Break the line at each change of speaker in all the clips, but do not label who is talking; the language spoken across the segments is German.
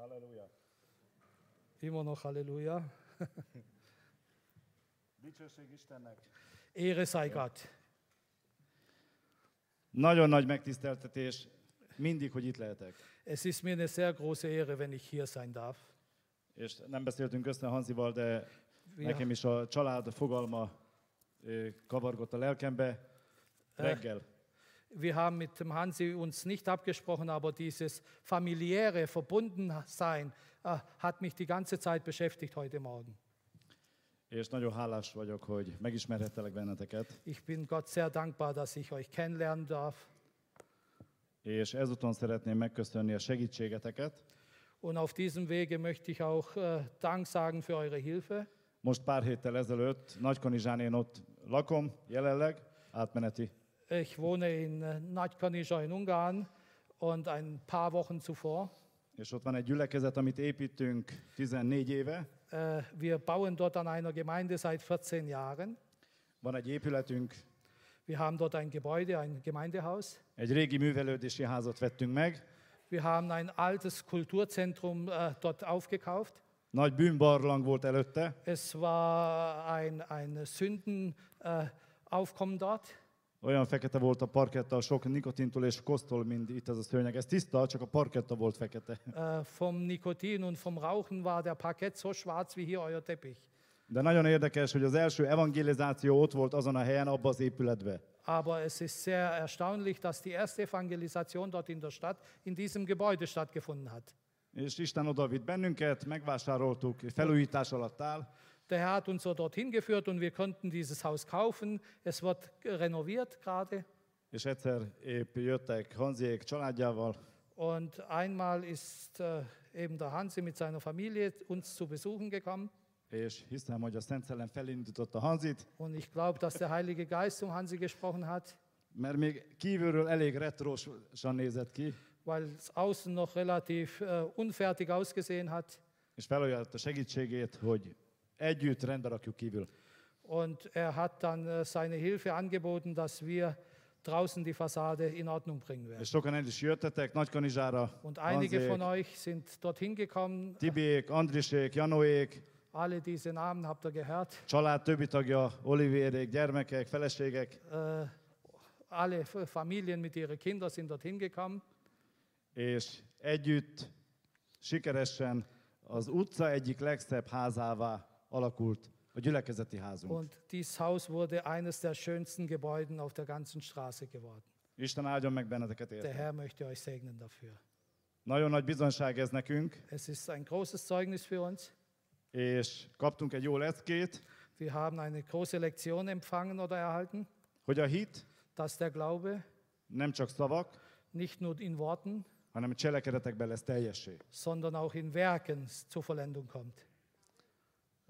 Halleluja.
Immer noch Halleluja.
Dicsőség Istennek.
Ehre sei Gott.
Nagyon nagy megtiszteltetés mindig, hogy itt lehetek.
Es ist mir eine sehr große Ehre, wenn ich hier sein darf.
És nem beszéltünk össze Hanzival, de
Wir,
nekem is a család fogalma kavargott a lelkembe reggel.
Wir haben mit dem Hansi uns nicht abgesprochen, aber dieses familiäre Verbundensein äh, hat mich die ganze Zeit beschäftigt heute Morgen.
És nagyon hálás vagyok, hogy megismerhettelek benneteket.
Ich bin Gott sehr dankbar, dass ich euch kennenlernen darf.
És ezúton szeretném megköszönni a segítségeteket.
Und auf diesem Wege möchte ich auch äh, Dank sagen für eure Hilfe.
Most pár héttel ezelőtt Nagykanizsán én ott lakom jelenleg, átmeneti.
Ich wohne in äh, Nagykanizsa in Ungarn und ein paar Wochen zuvor.
És ott van egy gyülekezet, amit építünk 14 éve.
Äh, wir bauen dort an einer Gemeinde seit 14 Jahren.
Van egy épületünk,
Wir haben dort ein Gebäude, ein Gemeindehaus.
egy régi művelődési házat vettünk meg.
Wir haben ein altes Kulturzentrum äh, dort aufgekauft.
Nagy bűnbarlang volt előtte,
Es war ein, ein Sündenaufkommen Aufkommen dort.
Olyan fekete volt a parketta, sok nikotintól és kosztól, mint itt ez a szőnyeg. Ez tiszta, csak a parketta volt fekete.
Äh, vom Nikotin und vom Rauchen war der Parkett so schwarz wie hier euer Teppich.
De nagyon érdekes, hogy az első evangelizáció ott volt azon a helyen, abba az épületbe.
Aber es ist sehr erstaunlich, dass die erste Evangelisation dort in der Stadt in diesem Gebäude stattgefunden hat.
És Isten oda vitt bennünket, megvásároltuk, felújítás alatt áll,
Der Herr hat uns so dorthin geführt und wir konnten dieses Haus kaufen. Es wird renoviert gerade.
és egyszer épp jöttek Hanziék családjával,
Und einmal ist äh, eben der Hansi mit seiner Familie uns zu besuchen gekommen.
és hiszem, hogy a Szent Szellem felindította Hanzit,
Und ich glaube, dass der Heilige Geist zum Hansi gesprochen hat,
mert még kívülről elég retrosan nézett ki,
weil es außen noch relativ äh, unfertig ausgesehen hat.
és felajánlotta segítségét, hogy együtt rendbe rakjuk kívül.
Und er hat dann äh, seine Hilfe angeboten, dass wir draußen die Fassade in Ordnung bringen werden.
És sokan el is jöttetek Nagykanizsára,
Und einige von
Hanzék,
euch sind dorthin gekommen.
Tibiék, Andrisék, Janóék,
Alle diese Namen habt ihr gehört.
család többi tagja, Olivérék, gyermekek, feleségek,
Äh, alle Familien mit ihren Kindern sind dorthin gekommen.
és együtt sikeresen az utca egyik legszebb házává alakult a gyülekezeti házunk.
Und dieses Haus wurde eines der schönsten Gebäuden auf der ganzen Straße geworden.
Isten áldjon meg benneteket
Der
érte.
Herr möchte euch segnen dafür.
Nagyon nagy bizonyság ez nekünk,
Es ist ein großes Zeugnis für uns.
és kaptunk egy jó leckét,
Wir haben eine große Lektion empfangen oder erhalten,
hogy a hit
dass der Glaube
nem csak szavak,
nicht nur in Worten,
hanem cselekedetekben lesz teljessé.
sondern auch in Werken zur Vollendung kommt.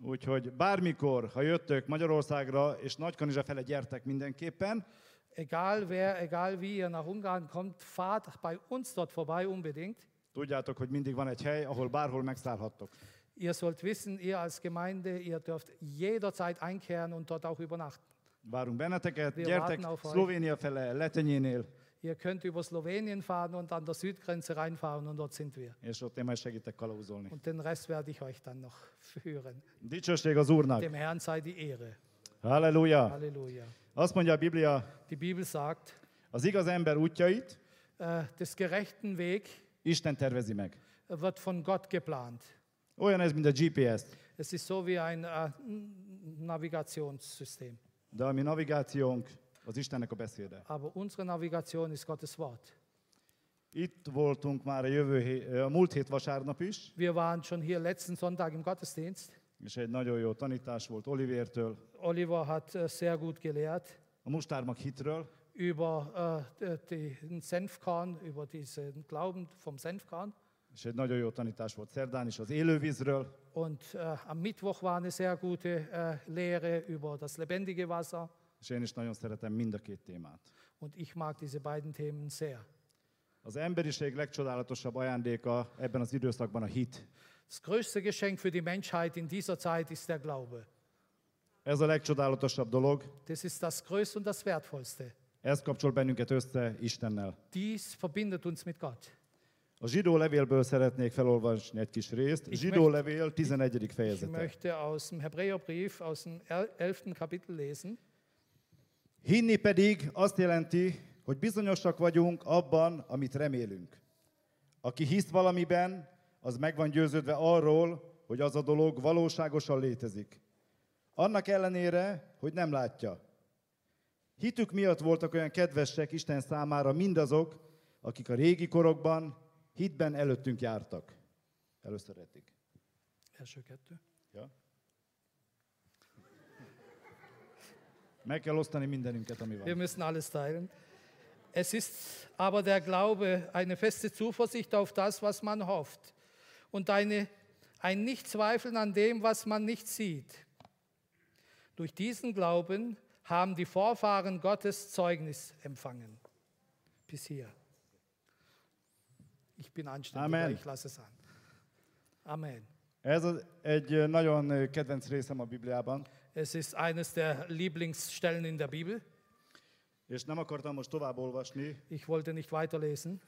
Úgyhogy bármikor, ha jöttök Magyarországra, és Nagykanizsa fele gyertek mindenképpen,
Egal wer, egal wie ihr nach Ungarn kommt, fahrt bei uns dort vorbei unbedingt.
tudjátok, hogy mindig van egy hely, ahol bárhol megszállhattok.
Ihr sollt wissen, ihr als Gemeinde, ihr dürft jederzeit einkehren und dort auch übernachten.
Várunk benneteket,
Wir
gyertek. Szlovénia fele, Letenyénél,
Ihr könnt über Slowenien fahren und an der Südgrenze reinfahren und dort sind wir.
és ott én majd segítek kalauzolni.
Und den Rest werde ich euch dann noch führen.
Dicsőség az Úrnak!
Dem Herrn sei die Ehre.
Halleluja!
Halleluja.
Azt mondja a Biblia,
Die Bibel sagt,
az igaz ember útjait
äh, des gerechten Weg
Isten tervezi meg.
wird von Gott geplant.
Olyan ez, mint a GPS.
Es ist so wie ein äh, Navigationssystem.
De a mi navigációnk az Istennek a beszéde.
Aber unsere Navigation ist Gottes Wort.
Itt voltunk már a, jövő hé, a múlt hét vasárnap is,
Wir waren schon hier letzten Sonntag im Gottesdienst.
és egy nagyon jó tanítás volt Olivértől,
Oliver hat äh, sehr gut gelehrt
a mustármag hitről,
über äh, den Senfkorn, über diesen Glauben vom Senfkorn.
és egy nagyon jó tanítás volt szerdán is az élővízről,
Und äh, am Mittwoch war eine sehr gute äh, Lehre über das lebendige Wasser.
És én is nagyon szeretem mind a két témát.
Und ich mag diese beiden Themen sehr.
Az emberiség legcsodálatosabb ajándéka ebben az időszakban a hit.
Das größte Geschenk für die Menschheit in dieser Zeit ist der Glaube.
Ez a legcsodálatosabb dolog,
Das ist das Größte und das Wertvollste.
ez kapcsol bennünket össze Istennel.
Dies verbindet uns mit Gott.
A zsidó levélből szeretnék felolvasni egy kis részt.
Ich
Zsidó
möchte-
levél 11.
Ich
fejezete.
möchte aus dem Hebräerbrief, aus dem el- 11. Kapitel lesen.
Hinni pedig azt jelenti, hogy bizonyosak vagyunk abban, amit remélünk. Aki hisz valamiben, az meg van győződve arról, hogy az a dolog valóságosan létezik. Annak ellenére, hogy nem látja. Hitük miatt voltak olyan kedvesek Isten számára mindazok, akik a régi korokban hitben előttünk jártak. Először eddig.
Első kettő.
Ja? Meg kell osztani mindenünket, ami
Wir müssen alles teilen. Es ist aber der Glaube eine feste Zuversicht auf das, was man hofft und eine, ein Nichtzweifeln an dem, was man nicht sieht. Durch diesen Glauben haben die Vorfahren Gottes Zeugnis empfangen. Bis hier. Ich bin anständig,
Amen.
ich lasse es an. Amen.
Ez egy nagyon kedvenc részem a Bibliában,
Es ist eines der Lieblingsstellen in der Bibel.
és nem akartam most tovább olvasni,
Ich wollte nicht weiterlesen,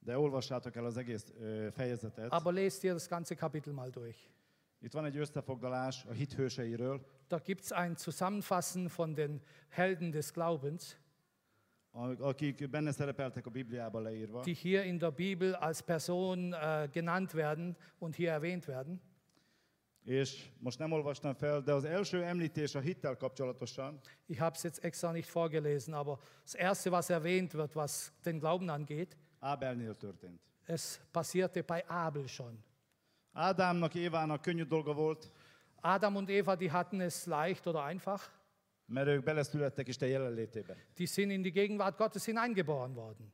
de olvassátok el az egész ö, fejezetet.
aber lest ihr das ganze Kapitel mal durch.
Itt van egy összefoglalás a hit hőseiről,
Da gibt es ein Zusammenfassen von den Helden des Glaubens,
akik benne szerepeltek a Bibliában leírva.
die hier in der Bibel als Person äh, genannt werden und hier erwähnt werden.
És most nem olvastam fel, de az első említés a hittel kapcsolatosan,
Ich habe es jetzt extra nicht vorgelesen, aber das Erste, was erwähnt wird, was den Glauben angeht,
Ábelnél történt.
es passierte bei Abel schon.
Ádámnak, Évának könnyű dolga volt,
Adam und Eva, die hatten es leicht oder einfach.
mert ők beleszülettek Isten jelenlétébe.
Die sind in die Gegenwart Gottes hineingeboren worden.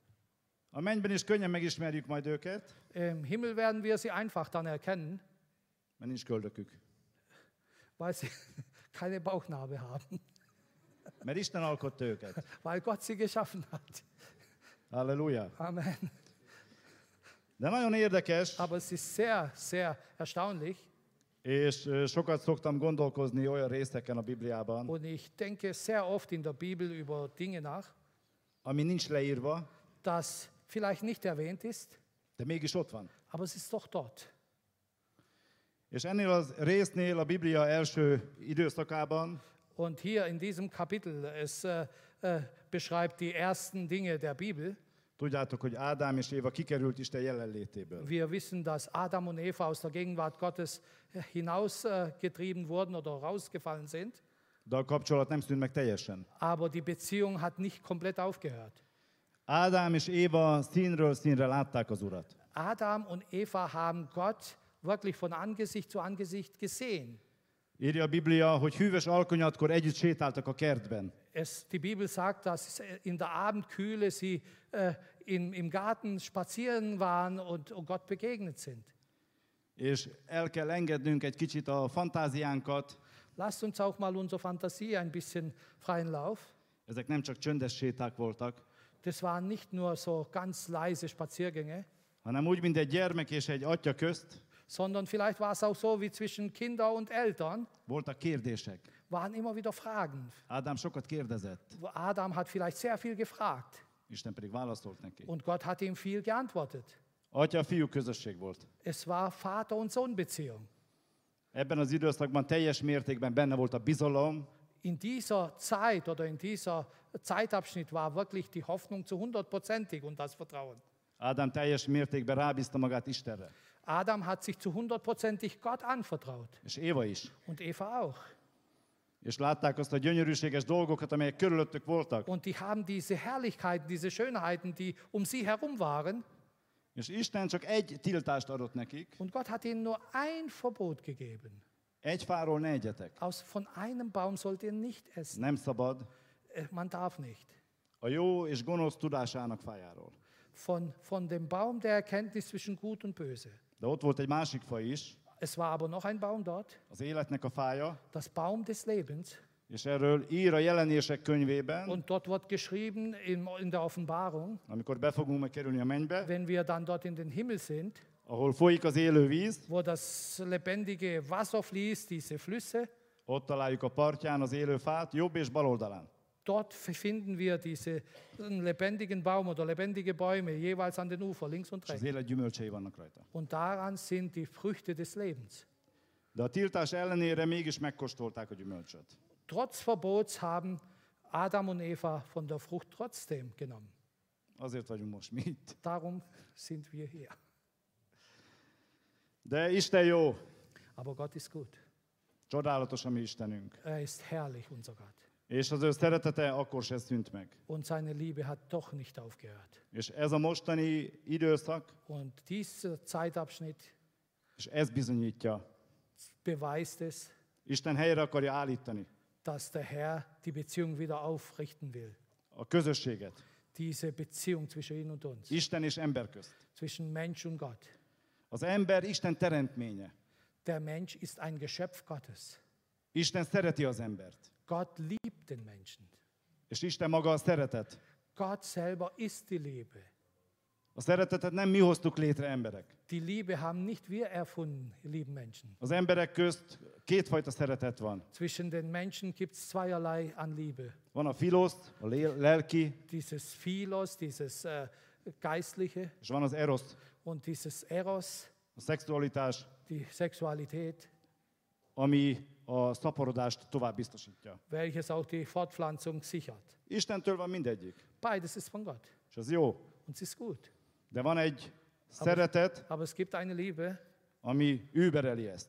A mennyben is könnyen megismerjük majd őket,
Im Himmel werden wir sie einfach dann erkennen,
mert nincs köldökük.
weil sie keine Bauchnarbe haben,
Mert Isten alkotta őket.
weil Gott sie geschaffen hat.
Halleluja.
Amen.
De nagyon érdekes,
Aber es ist sehr, sehr erstaunlich
és sokat szoktam gondolkozni olyan részeken a Bibliában,
und ich denke sehr oft in der Bibel über Dinge nach,
ami nincs leírva,
das vielleicht nicht erwähnt ist,
de mégis ott van.
aber es ist doch dort.
És ennél az résznél a Biblia első időszakában
Und hier in diesem Kapitel, es äh, äh, beschreibt die ersten Dinge der Bibel.
tudjátok, hogy Ádám és Éva kikerült Isten jelenlétéből.
Wir wissen, dass Adam und Eva aus der Gegenwart Gottes hinausgetrieben wurden oder rausgefallen sind.
De a kapcsolat nem szűnt meg teljesen.
Aber die Beziehung hat nicht komplett aufgehört.
Ádám és Éva színről színre látták az Urat.
Adam und Eva haben Gott wirklich von Angesicht zu Angesicht gesehen.
Írja a Biblia, hogy hűvös alkonyatkor együtt sétáltak a kertben.
Es, die Bibel sagt, dass in der Abendkühle sie äh, im, im Garten spazieren waren und, und Gott begegnet sind.
És el kell engednünk egy kicsit a fantáziánkat.
Lasst uns auch mal unsere Fantasie ein bisschen freien Lauf.
Ezek nem csak csöndes séták voltak,
Das waren nicht nur so ganz leise Spaziergänge,
hanem úgy, mint egy gyermek és egy atya közt
sondern vielleicht war es auch so wie zwischen Kinder und Eltern,
voltak kérdések.
waren immer wieder Fragen.
Ádám sokat kérdezett,
Adam hat vielleicht sehr viel gefragt
Isten pedig válaszolt neki.
und Gott hat ihm viel geantwortet.
Atya-fiú közösség volt.
Es war Vater- und Sohn-Beziehung.
Ebben az időszakban teljes mértékben benne volt a bizalom,
In dieser Zeit oder in dieser Zeitabschnitt war wirklich die Hoffnung zu hundertprozentig und das Vertrauen.
Ádám teljes mértékben rábízta magát Istenre.
Adam hat sich zu hundertprozentig Gott anvertraut
És Éva is.
und Eva auch.
És látták azt a gyönyörűséges dolgokat, amelyek körülöttük voltak.
Und die haben diese Herrlichkeiten, diese Schönheiten, die um sie herum waren.
És Isten csak egy tiltást adott nekik.
Und Gott hat ihnen nur ein Verbot gegeben.
Egy fáról ne egyetek.
Aus, von einem Baum sollt ihr nicht essen.
Nem szabad
Äh, Man darf nicht.
a jó és gonosz tudásának fájáról.
Von, von dem Baum der Erkenntnis zwischen Gut und Böse.
De ott volt egy másik fa is,
Es war aber noch ein Baum dort,
az életnek a fája,
das Baum des Lebens.
és erről ír a jelenések könyvében,
Und dort wird geschrieben in, in der Offenbarung,
amikor be fogunk majd kerülni a mennybe,
wenn wir dann dort in den Himmel sind,
ahol folyik az élő víz,
wo das lebendige Wasser fließt, diese Flüsse,
ott találjuk a partján az élő fát, jobb és bal oldalán.
Dort finden wir diese lebendigen Baum oder lebendige Bäume jeweils an den Ufer, links und rechts. Und daran sind die Früchte des Lebens.
De a tiltás ellenére mégis megkóstolták a gyümölcsöt.
Trotz Verbots haben Adam und Eva von der Frucht trotzdem genommen.
Azért vagyunk most mi itt.
Darum sind wir hier.
De Isten jó,
Aber Gott ist gut.
csodálatos a mi Istenünk.
Er ist herrlich, unser Gott.
És az ő szeretete akkor se szűnt meg.
Und seine Liebe hat doch nicht aufgehört.
És ez a mostani időszak,
Und dieser Zeitabschnitt
és ez bizonyítja,
beweist es,
Isten helyre akarja állítani
dass der Herr die Beziehung wieder aufrichten will.
a közösséget,
Diese Beziehung zwischen ihn und uns,
Isten és ember közt.
zwischen Mensch und Gott.
Az ember Isten teremtménye.
Der Mensch ist ein Geschöpf Gottes.
Isten szereti az embert.
Gott liebt den Menschen.
És Isten maga a szeretet.
Gott selber ist die Liebe.
A szeretetet nem mi hoztuk létre emberek.
Die Liebe haben nicht wir erfunden, lieben Menschen.
Az emberek közt kétfajta szeretet van.
Zwischen den Menschen gibt es zweierlei an Liebe.
Van a filosz, a lelki,
Dieses Philos, dieses äh, Geistliche
és van az erosz,
und dieses Eros,
a szexualitás,
die Sexualität,
ami a szaporodást tovább biztosítja.
welches auch die Fortpflanzung sichert.
Istentől van mindegyik,
Beides ist von Gott
és az jó.
und es ist gut.
De van egy szeretet,
Aber es gibt eine Liebe,
ami übereli ezt.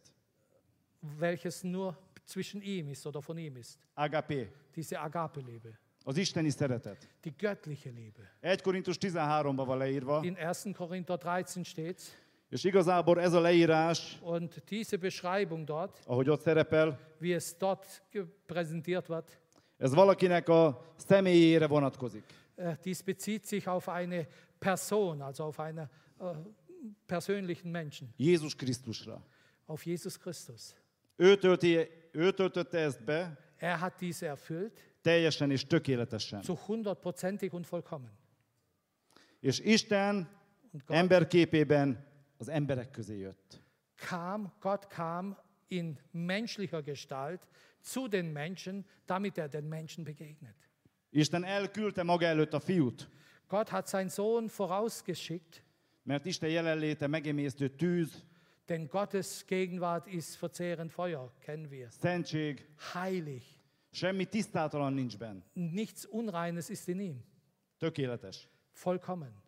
welches nur zwischen ihm ist oder von ihm ist.
Agapé,
Diese Agape-Liebe,
az isteni szeretet.
die göttliche Liebe.
1 Korintus 13-ban van leírva,
In 1. Korinther 13 steht
és igazából ez a leírás,
und diese Beschreibung dort,
ahogy ott szerepel,
wie es dort präsentiert wird,
ez valakinek a személyére vonatkozik.
äh, dies bezieht sich auf eine Person, also auf einen äh, persönlichen Menschen,
Jézus Krisztusra.
auf Jesus Christus.
Ő, tölti, ő töltötte ezt be
Er hat diese erfüllt,
teljesen és tökéletesen.
zu hundertprozentig und vollkommen.
És Isten emberképében az emberek közé jött.
kam, Gott kam in menschlicher Gestalt zu den Menschen, damit er den Menschen begegnet.
Isten elküldte maga előtt a fiút,
Gott hat seinen Sohn vorausgeschickt,
mert Isten jelenléte megemésztő tűz,
denn Gottes Gegenwart ist verzehrend Feuer, kennen wir.
szentség,
Heilig.
semmi tisztátalan nincs benne.
Nichts Unreines ist in ihm.
Tökéletes.
Vollkommen.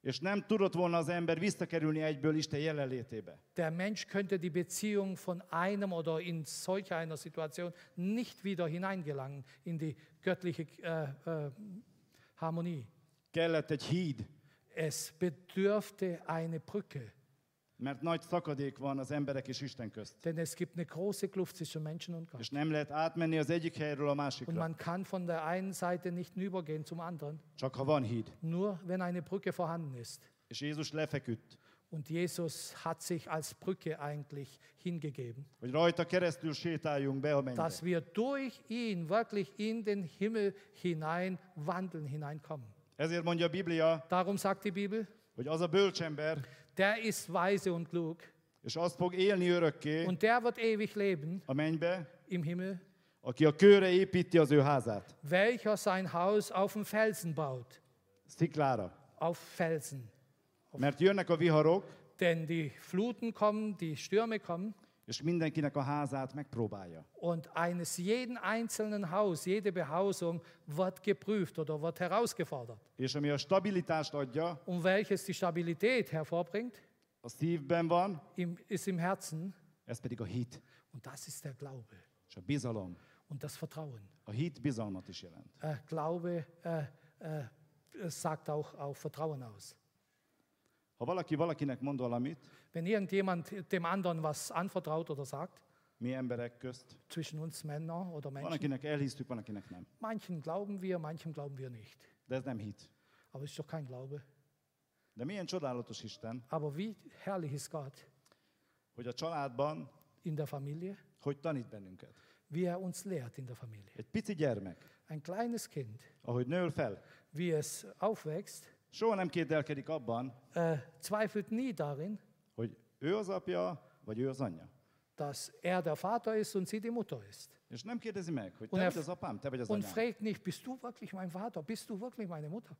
És nem tudott volna az ember visszakerülni egyből Isten jelenlétébe.
Der Mensch könnte die Beziehung von einem oder in solch einer Situation nicht wieder hineingelangen in die göttliche äh, äh, Harmonie.
Kellett egy híd,
Es bedürfte eine Brücke,
mert nagy szakadék van az emberek és Isten közt.
denn es gibt eine große Kluft zwischen Menschen und Gott.
És nem lehet átmenni az egyik helyről a
Und
másikra,
man kann von der einen Seite nicht übergehen zum anderen,
csak ha van híd.
nur wenn eine Brücke vorhanden ist.
És Jézus lefeküdt,
Und Jesus hat sich als Brücke eigentlich hingegeben,
be
dass wir durch ihn wirklich in den Himmel hinein wandeln, hineinkommen.
Biblia,
Darum sagt die Bibel,
hogy az a bölcsember,
der ist weise und klug
és az fog élni örökké
und der wird ewig leben
a mennybe,
im Himmel,
aki a kőre építi az ő házát.
welcher sein Haus auf dem Felsen baut.
Sziklára.
Auf Felsen.
Mert jönnek a viharok,
Denn die Fluten kommen, die Stürme kommen
és mindenkinek a házát megpróbálja.
und eines jeden einzelnen Haus, jede Behausung wird geprüft oder wird herausgefordert.
És ami a stabilitást adja,
Und welches die Stabilität hervorbringt,
a szívben van,
im, ist im Herzen.
ez pedig a hit
Und das ist der Glaube
és a bizalom.
und das Vertrauen.
A hit bizalmat is jelent.
Äh, Glaube äh, äh, sagt auch auf Vertrauen aus.
Ha valaki valakinek mond valamit,
Wenn irgendjemand dem anderen was anvertraut oder sagt,
mi emberek közt,
zwischen uns Männer oder
van,
Menschen,
akinek elhisztük, van, akinek nem.
manchen glauben wir, manchen glauben wir nicht.
De ez nem hit.
Aber es ist doch kein Glaube.
De milyen csodálatos Isten,
Aber wie herrlich ist Gott
hogy a családban
in der Familie,
hogy tanít bennünket.
wie er uns lehrt in der Familie.
Egy pici gyermek,
Ein kleines Kind,
ahogy nől fel,
wie es aufwächst,
soha nem kételkedik abban,
äh, zweifelt nie darin,
ő az apja, vagy ő az anyja.
dass er der Vater ist und sie die Mutter ist.
És nem kérdezi meg, hogy
Und
te vagy az apám, te vagy az
Und
anyám.
fragt nicht, bist du wirklich mein Vater? Bist du wirklich meine Mutter?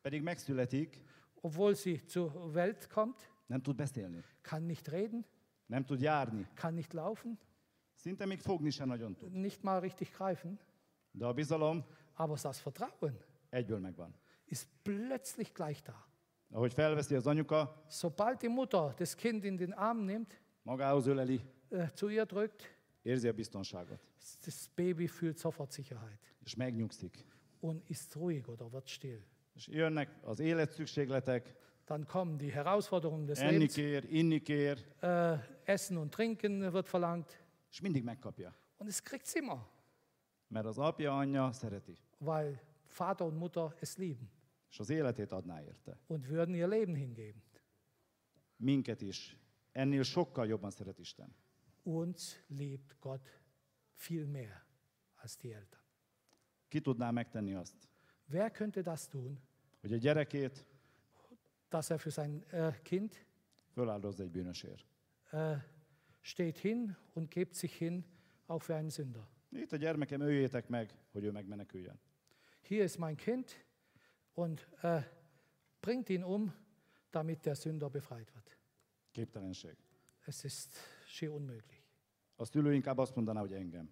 Pedig megszületik,
Obwohl sie zur Welt kommt,
nem tud beszélni,
kann nicht reden,
nem tud járni,
kann nicht laufen,
szinte még fogni sem nagyon tud.
nicht mal richtig greifen.
De a bizalom
Aber das Vertrauen
egyből megvan.
ist plötzlich gleich da.
Ahogy felveszi az anyuka,
Sobald die Mutter das Kind in den Arm nimmt,
magához öleli,
äh, zu ihr drückt,
érzi a biztonságot,
das Baby fühlt sofort Sicherheit
és megnyugszik.
und ist ruhig oder wird still.
És jönnek az életszükségletek,
Dann kommen die Herausforderungen des
enni
Lebens.
kér, inni kér,
Äh, Essen und Trinken wird verlangt.
és mindig megkapja.
Und es kriegt sie immer,
Mert az apja, anyja szereti,
weil Vater und Mutter es lieben
és az életét adná érte.
und würden ihr Leben hingeben.
Minket is. Ennél sokkal jobban szeret Isten.
Uns liebt Gott viel mehr als die Eltern.
Ki tudná megtenni azt,
Wer könnte das tun,
hogy a gyerekét
dass er für sein äh, Kind
föláldozza egy bűnösért?
äh, steht hin und gibt sich hin, auch für einen Sünder?
Itt a gyermekem, öljétek meg, hogy ő megmeneküljön.
Hier ist mein Kind und äh, bringt ihn um, damit der Sünder befreit wird.
Képtelenség.
Es ist schier unmöglich.
A szülő inkább azt mondaná, hogy engem.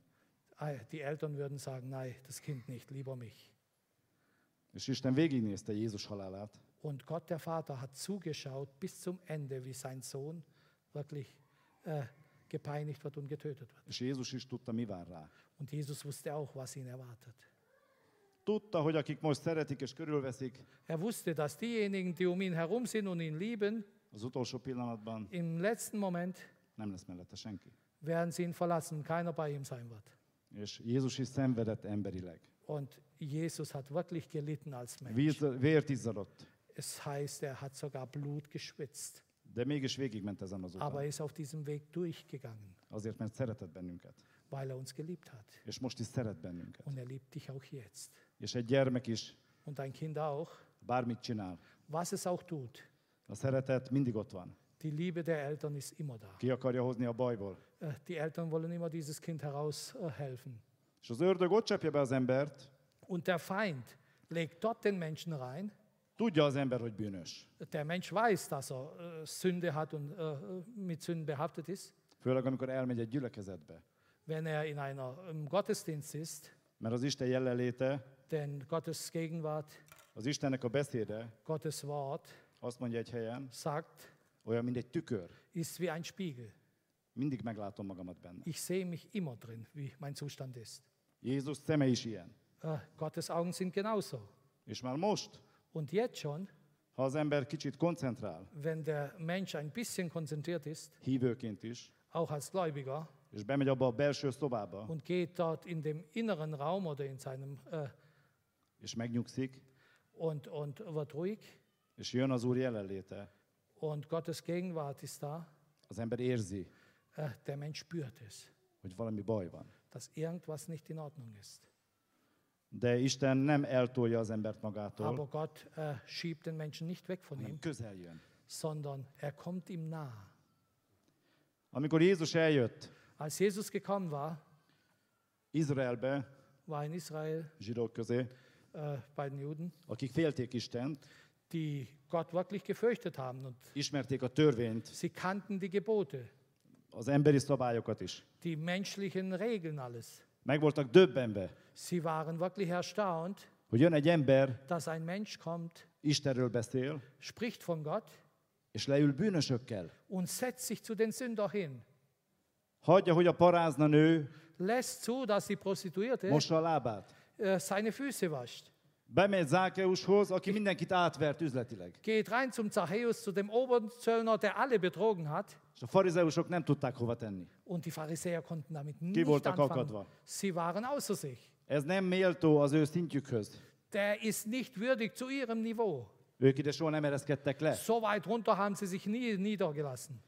Ah, Die Eltern würden sagen, nein, das Kind nicht, lieber mich.
És Isten végignézte Jézus halálát,
Und Gott, der Vater, hat zugeschaut bis zum Ende, wie sein Sohn wirklich äh, gepeinigt wird und getötet wird.
és Jézus is tudta, mi vár rá.
Und Jesus wusste auch, was ihn erwartet.
Tudta, hogy akik most szeretik és körülveszik,
Er wusste, dass diejenigen, die um ihn herum sind und ihn lieben,
az utolsó pillanatban
im letzten Moment
nem lesz mellette senki.
werden sie ihn verlassen, keiner bei ihm sein wird.
És Jézus is szenvedett emberileg.
Und Jesus hat wirklich gelitten als Mensch.
Víz, vért izzadott,
Es heißt, er hat sogar Blut geschwitzt,
de mégis végigment ezen az
aber
úton.
er ist auf diesem Weg durchgegangen,
Azért, mert szeretett bennünket.
Weil er uns geliebt hat.
És most is szeret bennünket.
Und er liebt dich auch jetzt.
És egy gyermek is
Und dein Kind auch,
bármit csinál,
was es auch tut.
a szeretet mindig ott van.
Die Liebe der Eltern ist immer da.
Ki akarja hozni a bajból.
Äh, Die Eltern wollen immer dieses Kind heraushelfen.
És az ördög ott csapja be az embert,
Und der Feind legt dort den Menschen rein.
tudja az ember, hogy bűnös.
Der Mensch weiß, dass er äh, Sünde hat und äh, mit Sünden behaftet ist.
Főleg, amikor elmegy egy gyülekezetbe.
Wenn er in einer im Gottesdienst ist,
Mert az Isten jelenléte,
denn Gottes Gegenwart,
az Istennek a beszéde,
Gottes Wort
azt mondja egy helyen,
sagt,
olyan, mint egy tükör.
ist wie ein Spiegel.
Mindig meglátom magamat benne.
Ich sehe mich immer drin, wie mein Zustand ist.
Jézus szeme is ilyen.
Äh, Gottes Augen sind genauso.
És már most,
Und jetzt schon,
ha az ember kicsit koncentrál,
wenn der Mensch ein bisschen konzentriert ist,
hívőként is,
auch als Gläubiger,
és bemegy abba a belső szobába,
und geht dort in dem inneren Raum oder in seinem äh,
és megnyugszik,
und, und wird ruhig
és jön az Úr jelenléte,
und Gottes Gegenwart ist da,
az ember érzi,
äh, der Mensch spürt es,
hogy valami baj van.
dass irgendwas nicht in Ordnung ist.
De Isten nem eltolja az embert magától,
Aber Gott äh, schiebt den Menschen nicht weg von ihm,
közel jön.
sondern er kommt ihm nah.
Amikor Jézus eljött
Als Jesus gekommen war,
Izraelbe,
war in Israel
zsidók közé,
äh, bei den Juden,
akik félték Istent,
die Gott wirklich gefürchtet haben und
ismerték a törvényt,
sie kannten die Gebote,
az emberi szabályokat is.
die menschlichen Regeln alles.
Meg voltak döbbenve,
Sie waren wirklich erstaunt,
hogy jön egy ember,
dass ein Mensch kommt,
Istenről beszél,
spricht von Gott
és leül bűnösökkel.
und setzt sich zu den Sünder hin.
Hagyja, hogy a parázna nő
Lässt zu, dass die Prostituierte
mossa a lábát.
seine Füße wascht.
Bemegy Zákeushoz, aki mindenkit átvert üzletileg.
Geht rein zum Zachäus, zu dem Oberzöllner, der alle betrogen hat.
És a farizeusok nem tudták hova tenni.
Und die Pharisäer konnten damit
Ki
nicht
voltak
anfangen.
akadva.
Sie waren außer sich.
Ez nem méltó az ő szintjükhöz.
Der ist nicht würdig zu ihrem Niveau.
Ők ide soha nem ereszkedtek le.
So weit runter haben sie sich nie niedergelassen.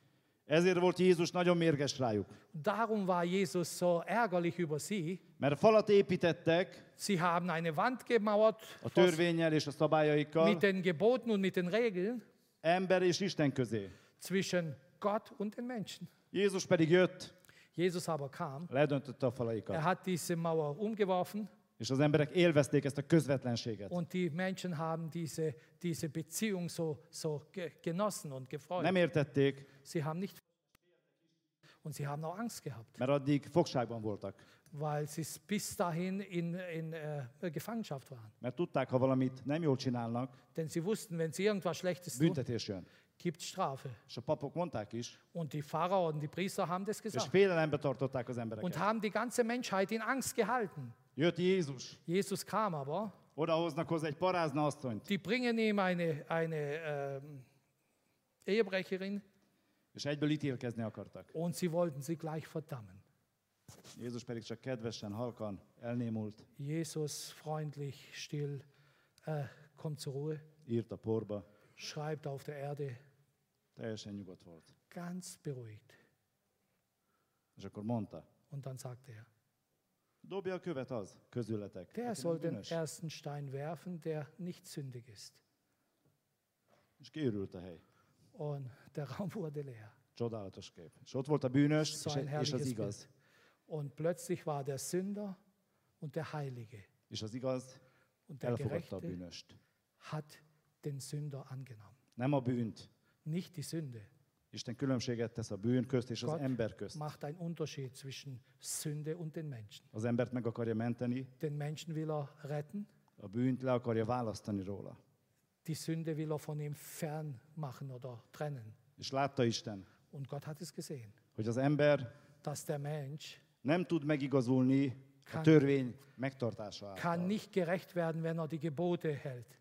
Ezért volt Jézus nagyon mérges rájuk.
Darum war Jesus so ärgerlich über sie.
Mert falat építettek
Sie haben eine Wand gemauert
a törvényel és a szabályaikkal
mit den Geboten und mit den Regeln
ember és Isten közé.
zwischen Gott und den Menschen.
Jézus pedig jött,
Jesus aber kam,
ledöntötte a falaikat.
er hat diese Mauer umgeworfen
És az emberek élvezték ezt a közvetlenséget.
und die Menschen haben diese, diese Beziehung so, so ge- genossen und gefreut.
Nem értették,
Sie haben nicht und sie haben auch Angst gehabt,
mert addig fogságban voltak.
weil sie bis dahin in, in äh, Gefangenschaft waren.
Mert tudták, ha valamit nem jól csinálnak,
Denn sie wussten, wenn sie irgendwas Schlechtes tun,
büntetés jön.
gibt Strafe.
És a papok mondták is,
Und die Pfarrer und die Priester haben das
és
gesagt
félelembe tartották az
und
embereket.
haben die ganze Menschheit in Angst gehalten.
Jött Jézus,
Jesus kam aber,
odahoznak hozzá egy parázna asszonyt,
die bringen ihm eine, eine ähm, Ehebrecherin.
És egyből ítélkezni akartak.
und sie wollten sie gleich verdammen.
Jézus pedig csak kedvesen, halkan elnémult,
Jesus, freundlich, still, äh, kommt zur Ruhe,
írt a porba,
schreibt auf der Erde,
teljesen nyugodt volt.
ganz beruhigt.
És akkor mondta,
Und dann sagte er,
dobja követ az közületek.
der soll den ersten Stein werfen, der nicht sündig ist.
És kiürült a hely.
Und der Raum wurde leer.
Csodálatos kép. És ott volt a bűnös,
So
és, az
Bild.
igaz.
Und plötzlich war der Sünder und der Heilige.
És az igaz
Und der
elfogadta a bűnöst.
hat den Sünder angenommen.
Nem a bűnt.
Nicht die Sünde.
Isten különbséget tesz a bűn közt és az
Gott
ember közt.
macht einen Unterschied zwischen Sünde und den Menschen.
Az embert meg akarja menteni,
Den Menschen will er retten,
a bűnt le akarja választani róla.
die Sünde will er von ihm fern machen oder trennen.
És látta Isten,
Und Gott hat es gesehen,
hogy az ember
dass der Mensch
nem tud megigazulni a
Kann-
törvény megtartása
kann
által.
nicht gerecht werden, wenn er die Gebote hält.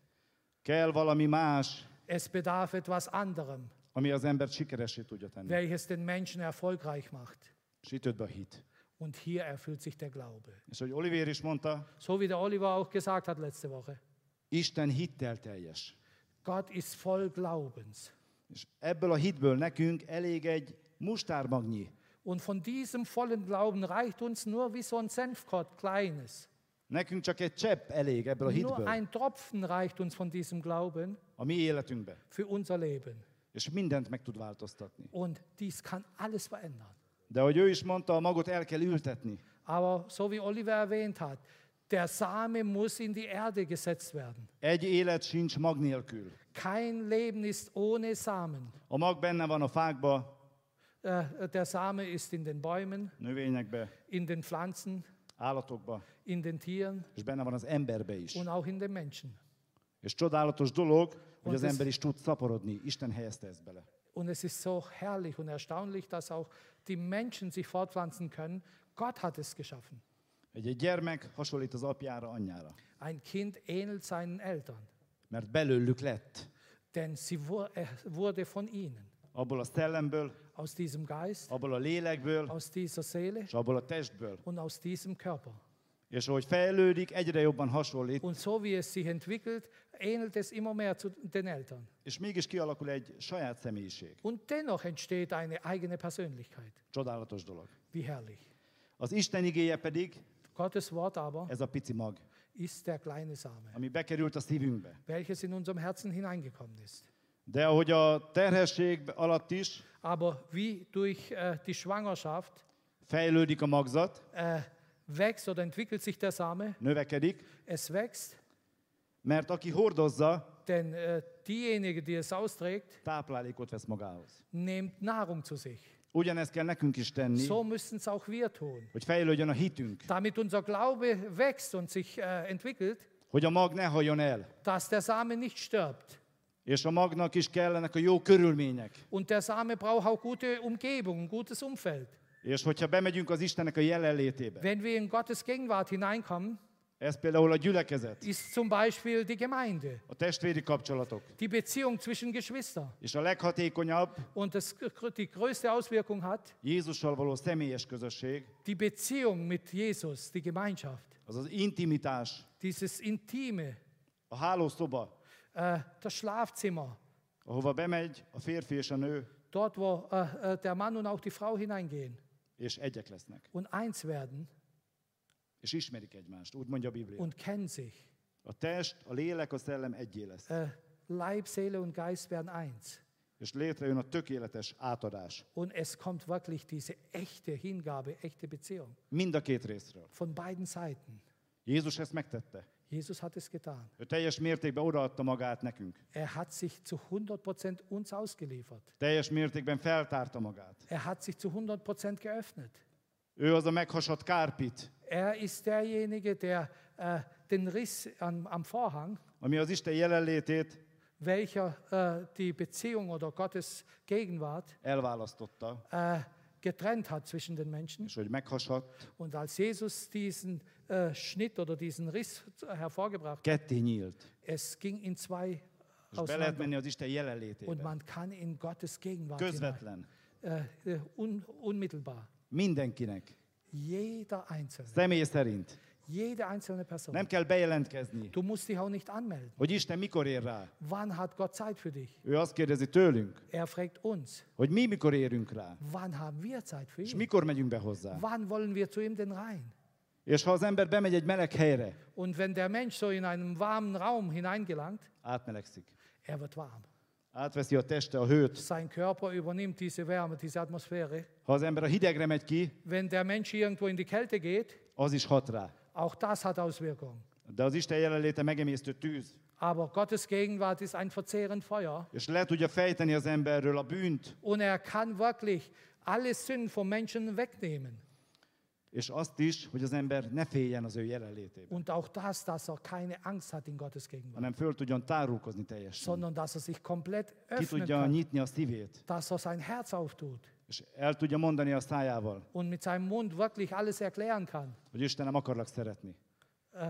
Kell valami más,
Es bedarf etwas anderem,
ami az embert sikeresé tudja tenni.
welches den Menschen erfolgreich macht.
Jött be a hit.
Und hier erfüllt sich der Glaube.
És hogy Olivér is mondta,
So wie der Oliver auch gesagt hat letzte Woche.
Isten hittel teljes.
Gott ist voll Glaubens.
És ebből a hitből nekünk elég egy mustármagnyi.
Und von diesem vollen Glauben reicht uns nur wie so ein Senfkort, kleines.
Nekünk csak egy csepp elég ebből a
Nur
hitből
ein Tropfen reicht uns von diesem Glauben
a mi életünkbe.
für unser Leben.
És mindent meg tud változtatni.
Und dies kann alles verändern.
De ahogy ő is mondta, a magot el kell ültetni.
Aber so wie Oliver erwähnt hat, der Same muss in die Erde gesetzt werden.
Egy élet sincs mag nélkül.
Kein Leben ist ohne Samen.
A mag benne van a fákba,
Äh, Der Same ist in den Bäumen,
növényekbe,
in den Pflanzen,
állatokba,
in den Tieren
és benne van az emberbe is.
und auch in den Menschen.
És csodálatos dolog, hogy az ember is tud szaporodni. Isten helyezte ezt bele.
Und es ist so herrlich und erstaunlich, dass auch die Menschen sich fortpflanzen können. Gott hat es geschaffen.
Egy, egy gyermek hasonlít az apjára, anyjára.
Ein Kind ähnelt seinen Eltern,
Mert belőlük lett.
denn sie er wurde von ihnen.
Abból a szellemből,
Aus diesem Geist,
abból a lélekből,
aus dieser Seele
és abból a testből.
und aus diesem Körper.
És ahogy fejlődik, egyre jobban hasonlít,
Und so wie es sich entwickelt, ähnelt es immer mehr zu den Eltern.
és mégis kialakul egy saját személyiség.
Und dennoch entsteht eine eigene Persönlichkeit.
Csodálatos dolog.
Wie herrlich.
Az Isten igéje pedig
Gottes Wort aber
ez a pici mag,
ist der kleine Same,
ami bekerült a szívünkbe.
welches in unserem Herzen hineingekommen ist.
De ahogy a terhesség alatt is
Aber wie durch äh, die Schwangerschaft
fejlődik a magzat,
äh, wächst oder entwickelt sich der Same,
növekedik,
es wächst,
mert aki hordozza,
denn äh, diejenige, die es austrägt,
táplálékot vesz magához.
nimmt Nahrung zu sich.
Ugyanezt kell nekünk is tenni,
So müssen es auch wir tun.
hogy fejlődjön a hitünk,
Damit unser Glaube wächst und sich äh, entwickelt,
hogy a mag ne halljon el.
dass der Same nicht stirbt.
És a magnak is kellenek a jó körülmények.
Und der Same braucht auch gute Umgebung, ein gutes Umfeld.
És hogyha bemegyünk az Istennek a jelenlétébe,
Wenn wir in Gottes Gegenwart hineinkommen,
ez például a gyülekezet,
ist zum Beispiel die Gemeinde,
a testvéri kapcsolatok,
die Beziehung zwischen Geschwistern.
és a leghatékonyabb
Und das, die größte Auswirkung hat
Jézussal való személyes közösség,
die Beziehung mit Jesus, die Gemeinschaft,
az az intimitás,
dieses Intime,
a hálószoba,
äh, das Schlafzimmer,
ahova bemegy a férfi és a nő,
dort, wo äh, der Mann und auch die Frau hineingehen
és egyek lesznek.
und eins werden
És ismerik egymást, úgy mondja a Biblia.
und kennen sich.
A test, a lélek, a szellem egyé lesz.
Äh, Leib, Seele und Geist werden eins.
és létrejön a tökéletes átadás.
Und es kommt wirklich diese echte Hingabe, echte Beziehung
Mind a két részről.
von beiden Seiten.
Jézus ezt megtette.
Jesus hat es getan.
Ő teljes mértékben odaadta magát nekünk.
Er hat sich zu 100% uns ausgeliefert.
Teljes mértékben feltárta magát.
Er hat sich zu 100% geöffnet.
Ő az a meghasadt kárpit,
Er ist derjenige, der äh, den Riss am, am Vorhang,
ami az Isten jelenlétét
welcher äh, die Beziehung oder Gottes Gegenwart
elválasztotta,
äh, getrennt hat zwischen den Menschen.
és hogy meghasadt,
Und als Jesus diesen äh, Schnitt oder diesen Riss hervorgebracht
ketté nyílt.
es ging in zwei
És be lehet
auseinander.
menni az Isten
Und man kann in Gottes Gegenwart hinein,
Közvetlen.
äh, äh, un, unmittelbar.
Mindenkinek.
Jeder Einzelne,
Személy szerint.
jede einzelne Person.
Nem kell bejelentkezni,
Du musst dich auch nicht anmelden.
hogy Isten mikor ér rá.
Wann hat Gott Zeit für dich?
Ő azt kérdezi tőlünk,
Er fragt uns.
hogy mi mikor érünk rá,
Wann haben wir Zeit für
és
ihn?
mikor megyünk be hozzá.
Wann wollen wir zu ihm denn rein?
És ha az ember bemegy egy meleg helyre,
Und wenn der Mensch so in einen warmen Raum hineingelangt,
átmelegszik.
er wird warm.
Átveszi a teste a hőt.
Sein Körper übernimmt diese Wärme, diese Atmosphäre.
Ha az ember a hidegre megy ki,
Wenn der Mensch irgendwo in die Kälte geht,
az is hat rá.
auch das hat Auswirkungen.
De az Isten jelenléte megemésztő tűz.
Aber Gottes Gegenwart ist ein verzehrend Feuer
És le tudja fejteni az emberről a bűnt,
und er kann wirklich alle Sünden vom Menschen wegnehmen.
És azt is, hogy az ember ne féljen az ő jelenlétében,
Und auch das, dass er keine Angst hat in Gottes Gegenwart,
hanem föl tudjon tárulkozni teljesen.
sondern dass er sich komplett
Ki
öffnen
tudja
kann,
nyitni a szívét,
dass er sein Herz auftut
és el tudja mondani a szájával,
und mit seinem Mund wirklich alles erklären kann.
hogy Istenem, akarlak szeretni.
Äh,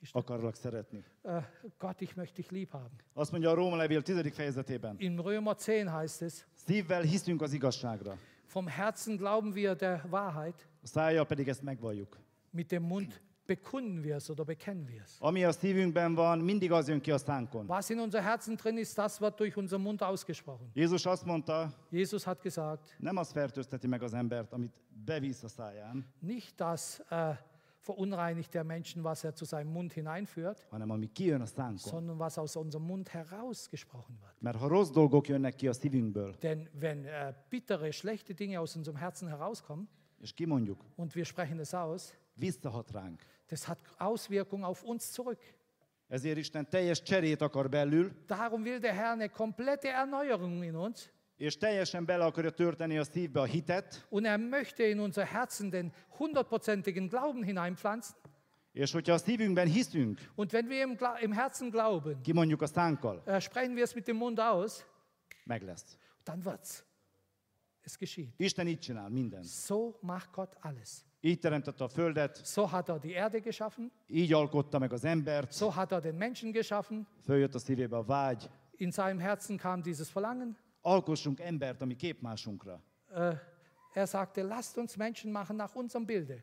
ist-
Akarlak szeretni.
Äh, Gott, ich möchte dich lieb haben.
Azt mondja a Róma levél 10. fejezetében.
In Römer 10 heißt es,
Szívvel hiszünk az igazságra,
vom Herzen glauben wir der Wahrheit,
a szájjal pedig ezt megvalljuk.
mit dem Mund bekunden wir es oder bekennen wir es.
Ami a szívünkben van, mindig az jön ki a szánkon.
Was in unser Herzen drin ist, das wird durch unser Mund ausgesprochen.
Jézus azt mondta,
Jesus hat gesagt,
nem az fertőzteti meg az embert, amit bevisz a száján,
nicht das äh, verunreinigt der Menschen, was er zu seinem Mund hineinführt, sondern was aus unserem Mund herausgesprochen wird. Denn wenn äh, bittere, schlechte Dinge aus unserem Herzen herauskommen und wir sprechen es aus, das hat Auswirkungen auf uns zurück.
Ezért Isten teljes cserét akar belül,
Darum will der Herr eine komplette Erneuerung in uns
és teljesen bele akarja törteni a szívbe a hitet,
und er möchte in unser Herzen den hundertprozentigen Glauben hineinpflanzen.
és hogyha a szívünkben hiszünk,
Und wenn wir im, im Herzen glauben,
kimondjuk a szánkkal,
äh, sprechen wir es mit dem Mund aus,
meg lesz.
dann wird's. Es geschieht.
Isten így csinál mindent.
So macht Gott alles.
Így teremtette a földet,
So hat er die Erde geschaffen,
így alkotta meg az embert,
so hat er den Menschen geschaffen.
följött a szívébe a vágy.
In seinem Herzen kam dieses Verlangen.
Alkossunk embert, ami képmásunkra.
Äh, er sagte, lasst uns Menschen machen nach unserem Bilde.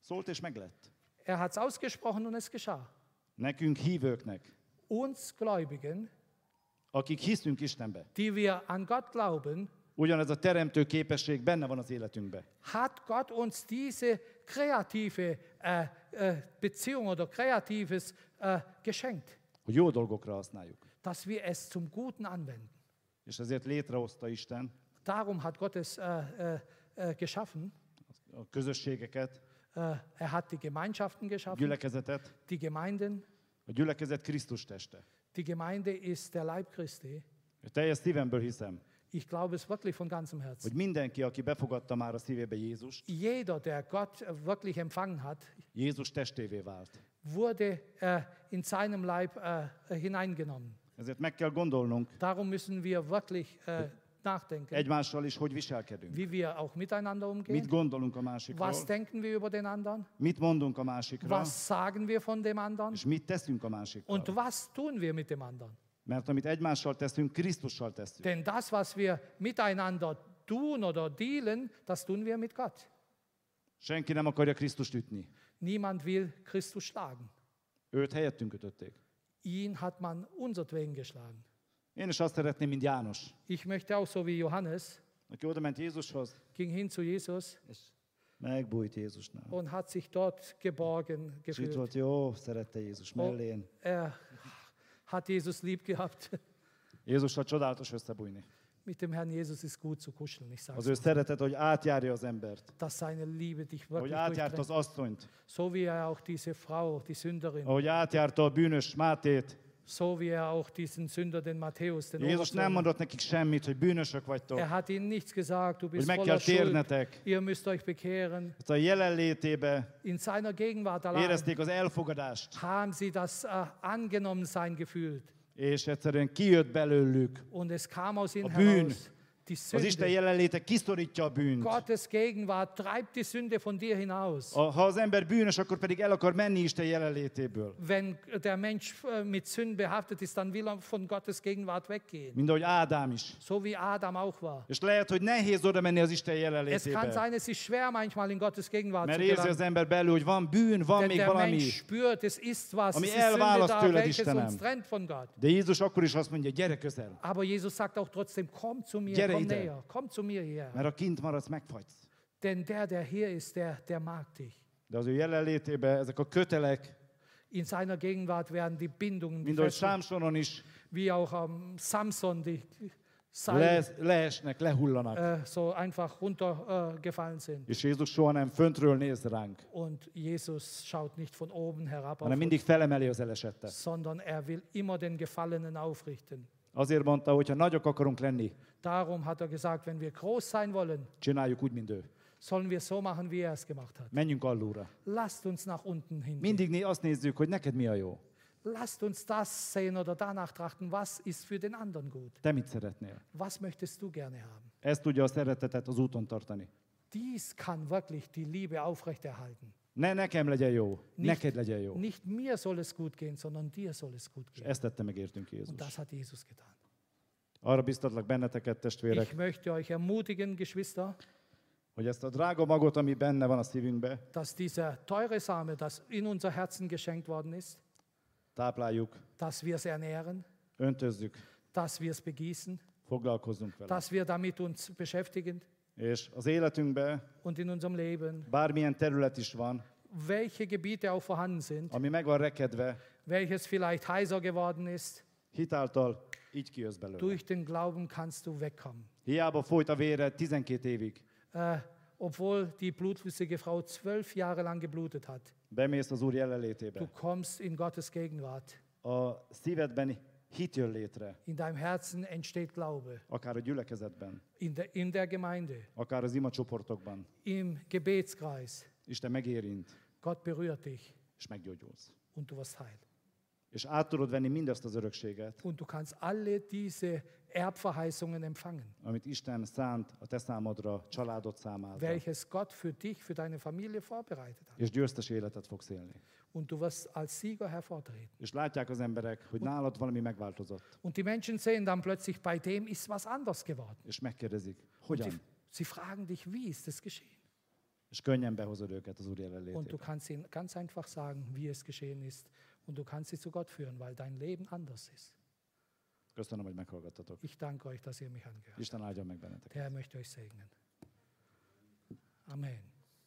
Szólt és meg lett.
Er hat es ausgesprochen und es geschah.
Nekünk hívőknek,
Uns Gläubigen,
akik hiszünk Istenbe,
die wir an Gott glauben,
ugyanez a teremtő képesség benne van az életünkbe.
hat Gott uns diese kreative äh, äh, Beziehung oder kreatives äh, geschenkt,
Hogy jó dolgokra használjuk.
dass wir es zum Guten anwenden.
És ezért létrehozta Isten
Darum hat Gott es äh, äh, äh, geschaffen.
a közösségeket,
Äh, er hat die Gemeinschaften geschaffen,
gyülekezetet.
die Gemeinden.
A gyülekezet Krisztus teste.
Die Gemeinde ist der Leib Christi.
Teljes szívemből hiszem,
Ich glaube es wirklich von ganzem Herzen.
hogy mindenki, aki befogadta már a szívébe Jézust,
Jeder, der Gott wirklich empfangen hat,
Jézus testévé vált.
wurde äh, in seinem Leib äh, hineingenommen.
Ezért meg kell gondolnunk
Darum müssen wir wirklich äh, nachdenken,
egymással is, hogy viselkedünk.
wie wir auch miteinander
Mit
umgehen.
gondolunk a másikról,
Was denken wir über den anderen?
mit mondunk a másikra,
Was sagen wir von dem anderen?
és mit teszünk a másikkal.
Und was tun wir mit dem anderen?
Mert amit egymással teszünk, Krisztussal tesszük.
Denn das, was wir miteinander tun oder dealen, das tun wir mit Gott.
Senki nem akarja Krisztust ütni.
Niemand will Christus schlagen.
Őt helyettünk ütötték.
Ihn hat man unsertwegen geschlagen.
Én is azt szeretném, mint János,
Ich möchte auch so wie Johannes,
aki oda ment Jézushoz,
ging hin zu Jesus
és megbújt Jézusnál.
und hat sich dort geborgen
És itt
gefühlt.
volt jó, szerette Jézus mellén.
Er hat Jesus lieb gehabt.
Jézussal csodálatos összebújni.
Mit dem Herrn Jesus ist gut zu kuscheln, ich sage
Az ő szeretet, hogy átjárja az embert.
dass seine Liebe dich
Hogy
wirklich
átjárta az
durchdringt.
asszonyt.
So wie er auch diese Frau, die Sünderin,
Ahogy átjárta a bűnös Mátét.
so wie er auch diesen Sünder, den Matthäus, den
Jézus nem
Oberzöllner,
mondott nekik semmit, hogy bűnösök vagytok.
er hat ihnen nichts gesagt, du bist
meg
voller Schuld,
térnetek.
ihr müsst euch bekehren.
Ezt a jelenlétébe
In seiner Gegenwart allein
érezték az elfogadást.
haben sie das äh, Angenommensein gefühlt.
És egyszerűen kijött belőlük.
Und es kam aus ihnen
A bűn.
heraus. Die
Az Isten
Sünde.
jelenléte kiszorítja a bűnt.
Gottes Gegenwart treibt die Sünde von dir hinaus.
A- Ha az ember bűnös, akkor pedig el akar menni Isten jelenlétéből.
Wenn der Mensch äh, mit Sünden behaftet ist, dann will er von Gottes Gegenwart weggehen.
Mint ahogy Ádám is.
So wie Adam auch war.
És lehet, hogy nehéz oda menni az Isten
Es kann
jelenlétébe.
sein, es ist schwer manchmal in Gottes Gegenwart
Mert
zu
érzi az ember belül, hogy van bűn, van
Denn
még
der
valami.
Mensch spürt, es ist was,
Ami
es Sünde
elválaszt
da,
tőled, Istenem.
uns trennt von Gott.
De Jézus akkor is azt mondja, gyere közel.
Aber Jesus sagt auch trotzdem, komm zu mir,
Gyere
komm näher, komm zu mir hier.
Mert ha kint maradsz, megfagysz.
Denn der, der hier ist, der, der mag dich.
De az ő jelenlétébe ezek a kötelek,
In seiner Gegenwart werden die Bindungen, die
ahogy
Fesseln,
Sámsonon is,
wie auch am Samson, die
le,
Seile
leesnek, lehullanak.
äh, so einfach runtergefallen äh, gefallen sind.
És Jézus soha nem föntről néz ránk,
Und Jesus schaut nicht von oben herab auf
hanem
uns,
mindig felemeli az elesettet.
sondern er will immer den Gefallenen aufrichten.
Azért mondta, hogy ha nagyok akarunk lenni,
Darum hat er gesagt, wenn wir groß sein wollen,
csináljuk úgy, mint ő.
sollen wir so machen, wie er es gemacht hat.
Menjünk alulra.
Lasst uns nach unten hin.
Mindig né- azt nézzük, hogy neked mi a jó.
Lasst uns das sehen oder danach trachten, was ist für den anderen gut.
Te mit szeretnél?
Was möchtest du gerne haben?
Ez tudja a szeretetet az úton tartani.
Dies kann wirklich die Liebe aufrechterhalten.
Ne nekem legyen jó, neked legyen jó.
nicht mir soll es gut gehen, sondern dir soll es gut
És
gehen.
ezt tette meg értünk
Und
Jézus.
das hat Jesus getan.
Arra biztatlak benneteket, testvérek,
Ich möchte euch ermutigen, Geschwister,
hogy ezt a drága magot, ami benne van a szívünkbe,
dass dieser teure Same, das in unser Herzen geschenkt worden ist,
tápláljuk,
dass wir es ernähren,
öntözzük,
dass wir es begießen,
foglalkozzunk vele.
dass wir damit uns beschäftigen
És az életünkbe
und in unserem Leben,
bármilyen terület is van,
welche Gebiete auch vorhanden sind,
ami meg van rekedve,
welches vielleicht heiser geworden ist,
hitáltal így kijössz belőle.
durch den Glauben kannst du wegkommen.
Hiába folyt a vére 12 évig,
Äh, obwohl die blutflüssige Frau zwölf Jahre lang geblutet hat.
bemész az Úr
Du kommst in Gottes Gegenwart.
A szívedben hit jön létre,
In deinem Herzen entsteht Glaube.
akár a gyülekezetben,
In der, in der Gemeinde,
akár az imacsoportokban.
im Gebetskreis.
Isten megérint,
Gott berührt dich
és meggyógyulsz.
und du wirst heil.
És át tudod venni mindazt az örökséget,
Und du kannst alle diese Erbverheißungen empfangen,
amit Isten szánt a te számodra, családod számára.
welches Gott für dich, für deine Familie vorbereitet hat.
És győztes életet fogsz élni.
Und du wirst als Sieger hervortreten.
És látják az emberek, hogy nálad valami megváltozott.
Und die Menschen sehen dann plötzlich, bei dem ist was anders geworden.
És megkérdezik,
sie, sie fragen dich, wie ist das geschehen?
És könnyen behozod őket az Úr
Und du
jelenlétébe.
kannst ihnen ganz einfach sagen, wie es geschehen ist. Und du kannst sie zu Gott führen, weil dein Leben anders ist.
Köszönöm, hogy meghallgattatok.
Ich danke euch, dass ihr mich angehört.
Isten áldjon meg benneteket.
Der Herr möchte euch segnen. Amen.